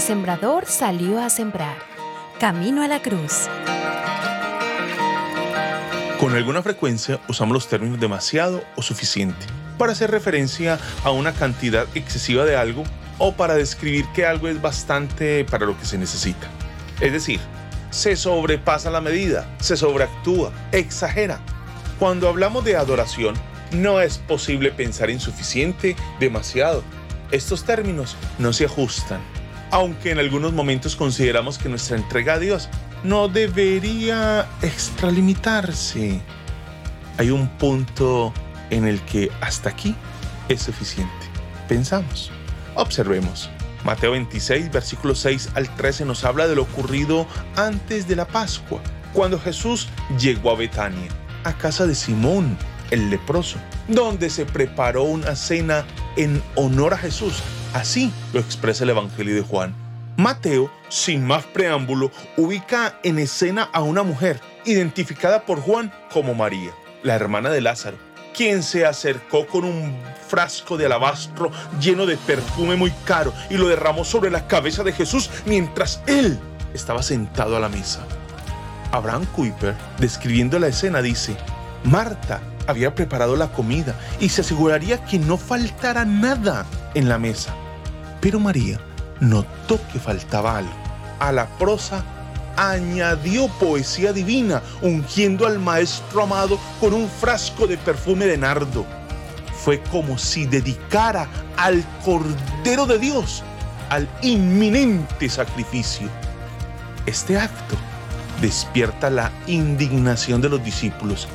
sembrador salió a sembrar. Camino a la cruz. Con alguna frecuencia usamos los términos demasiado o suficiente para hacer referencia a una cantidad excesiva de algo o para describir que algo es bastante para lo que se necesita. Es decir, se sobrepasa la medida, se sobreactúa, exagera. Cuando hablamos de adoración, no es posible pensar en suficiente, demasiado. Estos términos no se ajustan, aunque en algunos momentos consideramos que nuestra entrega a Dios no debería extralimitarse. Hay un punto en el que hasta aquí es suficiente. Pensamos. Observemos. Mateo 26, versículos 6 al 13 nos habla de lo ocurrido antes de la Pascua, cuando Jesús llegó a Betania, a casa de Simón, el leproso, donde se preparó una cena en honor a Jesús. Así lo expresa el Evangelio de Juan. Mateo, sin más preámbulo, ubica en escena a una mujer, identificada por Juan como María, la hermana de Lázaro, quien se acercó con un frasco de alabastro lleno de perfume muy caro y lo derramó sobre la cabeza de Jesús mientras él estaba sentado a la mesa. Abraham Kuyper, describiendo la escena, dice, Marta había preparado la comida y se aseguraría que no faltara nada en la mesa. Pero María notó que faltaba algo. A la prosa añadió poesía divina, ungiendo al Maestro amado con un frasco de perfume de nardo. Fue como si dedicara al Cordero de Dios al inminente sacrificio. Este acto despierta la indignación de los discípulos,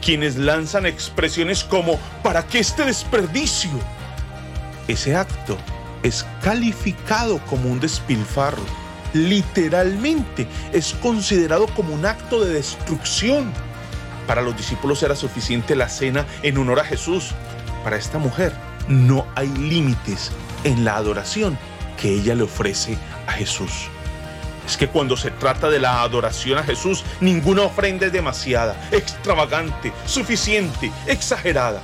quienes lanzan expresiones como ¿para qué este desperdicio? Ese acto es calificado como un despilfarro literalmente es considerado como un acto de destrucción. Para los discípulos era suficiente la cena en honor a Jesús. Para esta mujer no hay límites en la adoración que ella le ofrece a Jesús. Es que cuando se trata de la adoración a Jesús, ninguna ofrenda es demasiada, extravagante, suficiente, exagerada.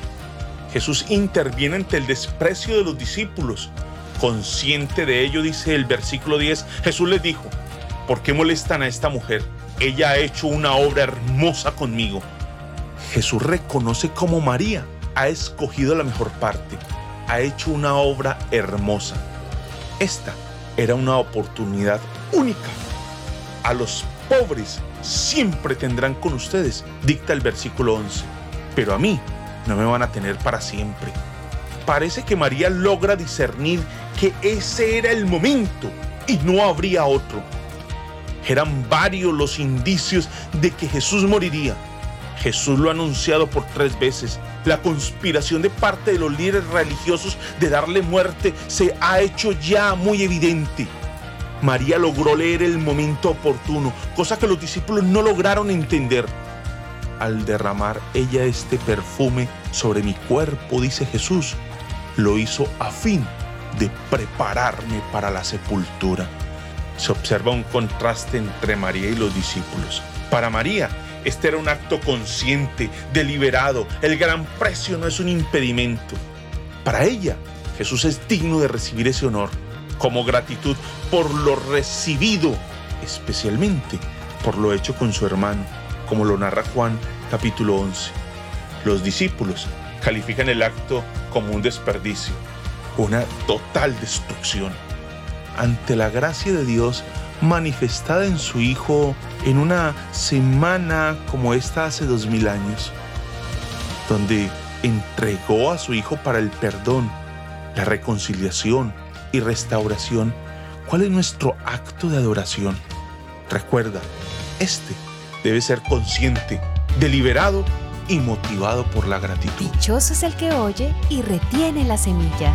Jesús interviene ante el desprecio de los discípulos Consciente de ello, dice el versículo 10, Jesús les dijo, ¿por qué molestan a esta mujer? Ella ha hecho una obra hermosa conmigo. Jesús reconoce cómo María ha escogido la mejor parte, ha hecho una obra hermosa. Esta era una oportunidad única. A los pobres siempre tendrán con ustedes, dicta el versículo 11, pero a mí no me van a tener para siempre parece que María logra discernir ese era el momento y no habría otro. Eran varios los indicios de que Jesús moriría. Jesús lo ha anunciado por tres veces. La conspiración de parte de los líderes religiosos de darle muerte se ha hecho ya muy evidente. María logró leer el momento oportuno, cosa que los discípulos no lograron entender. Al derramar ella este perfume sobre mi cuerpo, dice Jesús, lo hizo a fin de prepararme para la sepultura. Se observa un contraste entre María y los discípulos. Para María, este era un acto consciente, deliberado. El gran precio no es un impedimento. Para ella, Jesús es digno de recibir ese honor como gratitud por lo recibido, especialmente por lo hecho con su hermano, como lo narra Juan capítulo 11. Los discípulos califican el acto como un desperdicio, una total destrucción. Ante la gracia de Dios manifestada en su Hijo en una semana como esta hace dos mil años, donde entregó a su Hijo para el perdón, la reconciliación y restauración, ¿cuál es nuestro acto de adoración? Recuerda, este debe ser consciente, deliberado y motivado por la gratitud. Dichoso es el que oye y retiene la semilla.